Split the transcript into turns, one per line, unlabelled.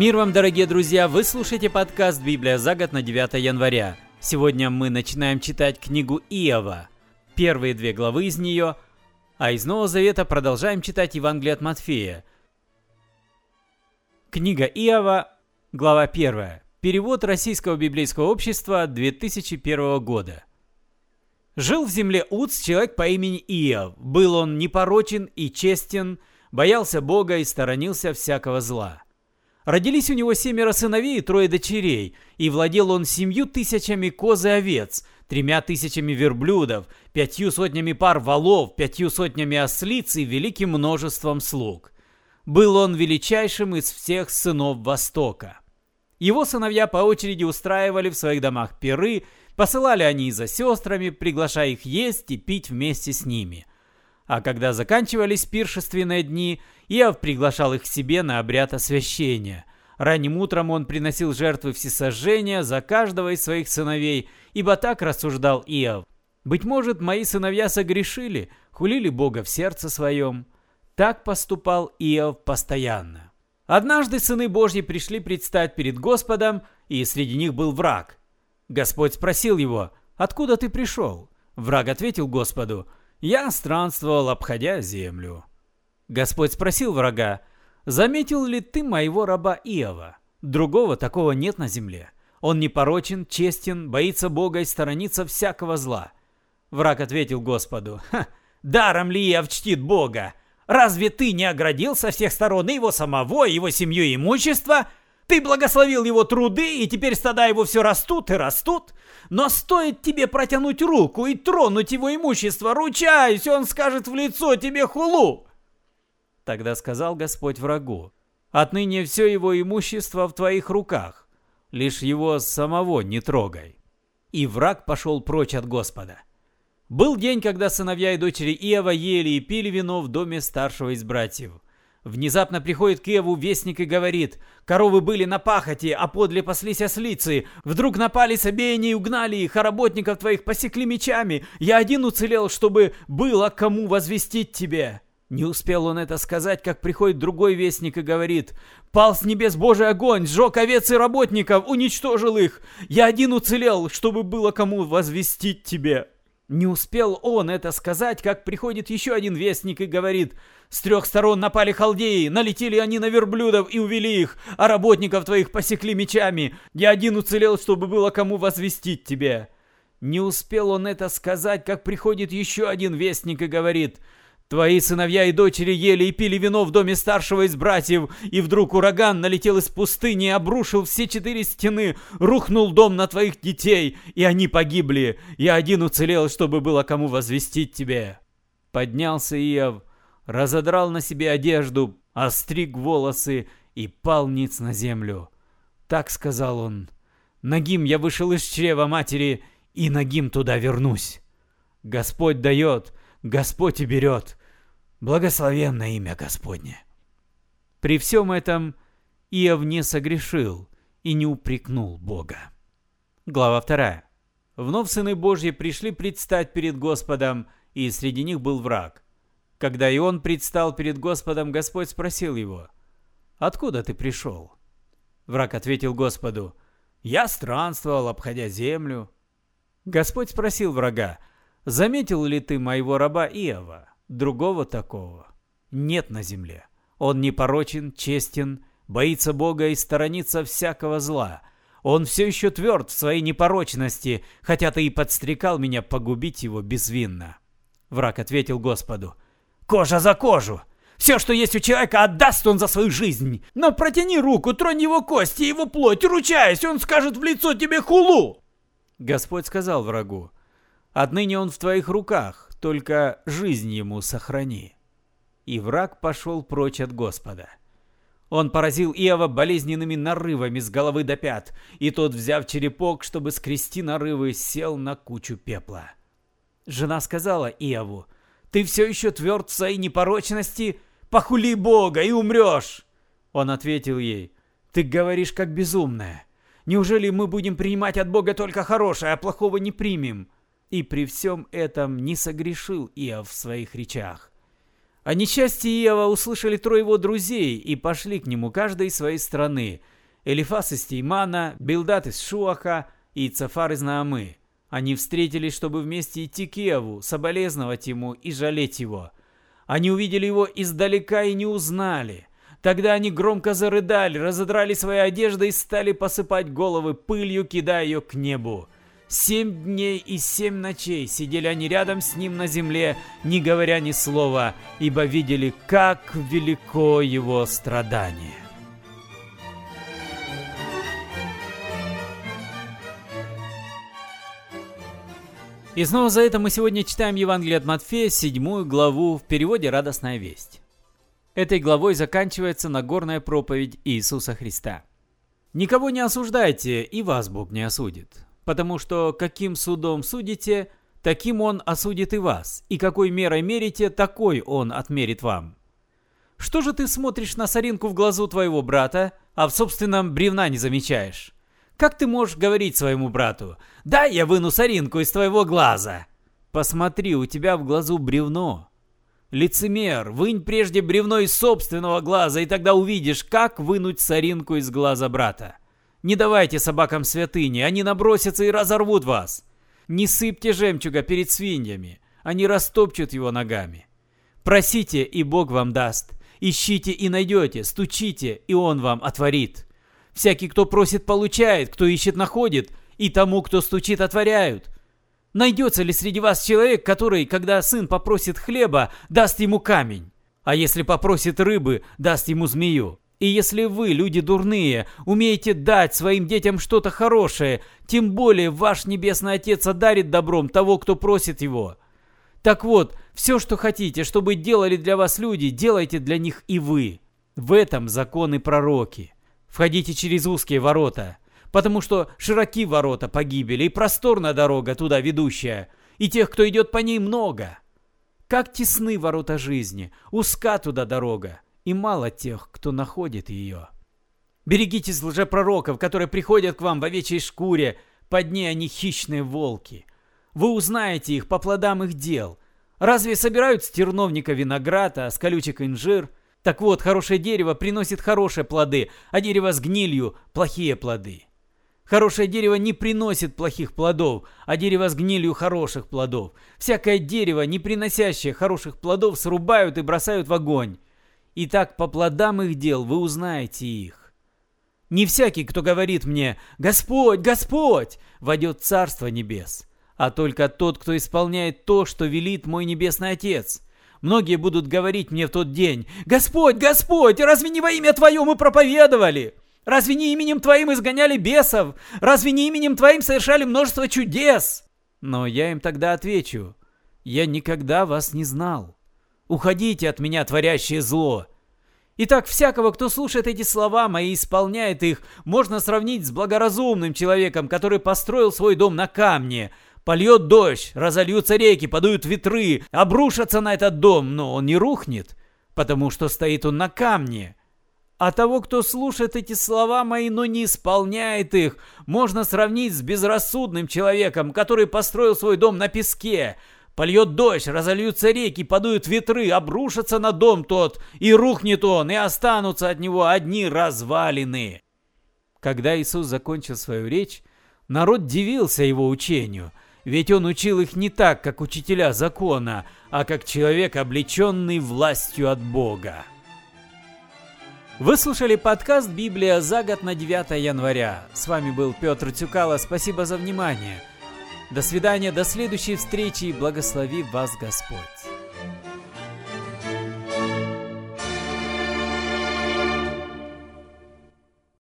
Мир вам, дорогие друзья! Вы слушаете подкаст «Библия за год» на 9 января. Сегодня мы начинаем читать книгу Иова. Первые две главы из нее, а из Нового Завета продолжаем читать Евангелие от Матфея. Книга Иова, глава 1. Перевод Российского библейского общества 2001 года. Жил в земле Уц человек по имени Иов. Был он непорочен и честен, боялся Бога и сторонился всякого зла. Родились у него семеро сыновей и трое дочерей, и владел он семью тысячами коз и овец, тремя тысячами верблюдов, пятью сотнями пар валов, пятью сотнями ослиц и великим множеством слуг. Был он величайшим из всех сынов Востока. Его сыновья по очереди устраивали в своих домах пиры, посылали они за сестрами, приглашая их есть и пить вместе с ними. А когда заканчивались пиршественные дни, Иов приглашал их к себе на обряд освящения. Ранним утром он приносил жертвы всесожжения за каждого из своих сыновей, ибо так рассуждал Иов. «Быть может, мои сыновья согрешили, хулили Бога в сердце своем». Так поступал Иов постоянно. Однажды сыны Божьи пришли предстать перед Господом, и среди них был враг. Господь спросил его, «Откуда ты пришел?» Враг ответил Господу, я странствовал, обходя землю. Господь спросил врага, «Заметил ли ты моего раба Иова? Другого такого нет на земле. Он непорочен, честен, боится Бога и сторонится всякого зла». Враг ответил Господу, «Ха, даром ли Иов чтит Бога? Разве ты не оградил со всех сторон его самого, его семью и имущество?» Ты благословил его труды, и теперь стада его все растут и растут. Но стоит тебе протянуть руку и тронуть его имущество, ручаюсь, он скажет в лицо тебе хулу. Тогда сказал Господь врагу, отныне все его имущество в твоих руках, лишь его самого не трогай. И враг пошел прочь от Господа. Был день, когда сыновья и дочери Иова ели и пили вино в доме старшего из братьев – Внезапно приходит к Еву вестник и говорит, коровы были на пахоте, а подле паслись ослицы. Вдруг напали с обеяния и угнали их, а работников твоих посекли мечами. Я один уцелел, чтобы было кому возвестить тебе. Не успел он это сказать, как приходит другой вестник и говорит, «Пал с небес Божий огонь, сжег овец и работников, уничтожил их. Я один уцелел, чтобы было кому возвестить тебе». Не успел он это сказать, как приходит еще один вестник и говорит, «С трех сторон напали халдеи, налетели они на верблюдов и увели их, а работников твоих посекли мечами. Я один уцелел, чтобы было кому возвестить тебе». Не успел он это сказать, как приходит еще один вестник и говорит, Твои сыновья и дочери ели и пили вино в доме старшего из братьев, и вдруг ураган налетел из пустыни и обрушил все четыре стены, рухнул дом на твоих детей, и они погибли. Я один уцелел, чтобы было кому возвестить тебе». Поднялся Иов, разодрал на себе одежду, остриг волосы и пал ниц на землю. Так сказал он, «Нагим я вышел из чрева матери, и нагим туда вернусь. Господь дает, Господь и берет». Благословенное имя Господне. При всем этом Иов не согрешил и не упрекнул Бога. Глава 2. Вновь сыны Божьи пришли предстать перед Господом, и среди них был враг. Когда и он предстал перед Господом, Господь спросил его, «Откуда ты пришел?» Враг ответил Господу, «Я странствовал, обходя землю». Господь спросил врага, «Заметил ли ты моего раба Иова?» Другого такого нет на земле. Он непорочен, честен, боится Бога и сторонится всякого зла. Он все еще тверд в своей непорочности, хотя ты и подстрекал меня погубить его безвинно. Враг ответил Господу, «Кожа за кожу! Все, что есть у человека, отдаст он за свою жизнь. Но протяни руку, тронь его кости, его плоть, ручаясь, он скажет в лицо тебе хулу!» Господь сказал врагу, «Отныне он в твоих руках, только жизнь ему сохрани». И враг пошел прочь от Господа. Он поразил Иова болезненными нарывами с головы до пят, и тот, взяв черепок, чтобы скрести нарывы, сел на кучу пепла. Жена сказала Иову, «Ты все еще тверд в своей непорочности? Похули Бога и умрешь!» Он ответил ей, «Ты говоришь как безумная. Неужели мы будем принимать от Бога только хорошее, а плохого не примем?» И при всем этом не согрешил Иов в своих речах. О несчастье Иова услышали трое его друзей и пошли к нему каждый из своей страны. Элифас из Теймана, Билдат из Шуаха и Цафар из Наамы. Они встретились, чтобы вместе идти к Иову, соболезновать ему и жалеть его. Они увидели его издалека и не узнали. Тогда они громко зарыдали, разодрали свои одежды и стали посыпать головы пылью, кидая ее к небу. Семь дней и семь ночей сидели они рядом с ним на земле, не говоря ни слова, ибо видели, как велико его страдание. И снова за это мы сегодня читаем Евангелие от Матфея, седьмую главу в переводе «Радостная весть». Этой главой заканчивается Нагорная проповедь Иисуса Христа. «Никого не осуждайте, и вас Бог не осудит, потому что каким судом судите, таким Он осудит и вас, и какой мерой мерите, такой Он отмерит вам. Что же ты смотришь на соринку в глазу твоего брата, а в собственном бревна не замечаешь? Как ты можешь говорить своему брату, «Дай я выну соринку из твоего глаза»? Посмотри, у тебя в глазу бревно. Лицемер, вынь прежде бревно из собственного глаза, и тогда увидишь, как вынуть соринку из глаза брата. Не давайте собакам святыни, они набросятся и разорвут вас. Не сыпьте жемчуга перед свиньями, они растопчут его ногами. Просите, и Бог вам даст. Ищите и найдете, стучите, и Он вам отворит. Всякий, кто просит, получает, кто ищет, находит, и тому, кто стучит, отворяют. Найдется ли среди вас человек, который, когда сын попросит хлеба, даст ему камень? А если попросит рыбы, даст ему змею? И если вы, люди дурные, умеете дать своим детям что-то хорошее, тем более ваш Небесный Отец одарит добром того, кто просит его. Так вот, все, что хотите, чтобы делали для вас люди, делайте для них и вы. В этом законы пророки. Входите через узкие ворота, потому что широки ворота погибели и просторная дорога туда ведущая, и тех, кто идет по ней, много. Как тесны ворота жизни, узка туда дорога, и мало тех, кто находит ее. Берегитесь лжепророков, которые приходят к вам в овечьей шкуре, под ней они хищные волки. Вы узнаете их по плодам их дел. Разве собирают с терновника виноград, а с колючек инжир – так вот, хорошее дерево приносит хорошие плоды, а дерево с гнилью – плохие плоды. Хорошее дерево не приносит плохих плодов, а дерево с гнилью хороших плодов. Всякое дерево, не приносящее хороших плодов, срубают и бросают в огонь. И так по плодам их дел вы узнаете их. Не всякий, кто говорит мне «Господь, Господь!» войдет в Царство Небес, а только тот, кто исполняет то, что велит мой Небесный Отец – Многие будут говорить мне в тот день, «Господь, Господь, разве не во имя Твое мы проповедовали? Разве не именем Твоим изгоняли бесов? Разве не именем Твоим совершали множество чудес?» Но я им тогда отвечу, «Я никогда вас не знал. Уходите от меня, творящее зло». Итак, всякого, кто слушает эти слова мои и исполняет их, можно сравнить с благоразумным человеком, который построил свой дом на камне – Польет дождь, разольются реки, подуют ветры, обрушатся на этот дом, но он не рухнет, потому что стоит он на камне. А того, кто слушает эти слова мои, но не исполняет их, можно сравнить с безрассудным человеком, который построил свой дом на песке. Польет дождь, разольются реки, подуют ветры, обрушатся на дом тот, и рухнет он, и останутся от него одни развалины. Когда Иисус закончил свою речь, народ дивился его учению – ведь он учил их не так, как учителя закона, а как человек, облеченный властью от Бога. Вы слушали подкаст «Библия за год» на 9 января. С вами был Петр Тюкало. Спасибо за внимание. До свидания, до следующей встречи и благослови вас Господь.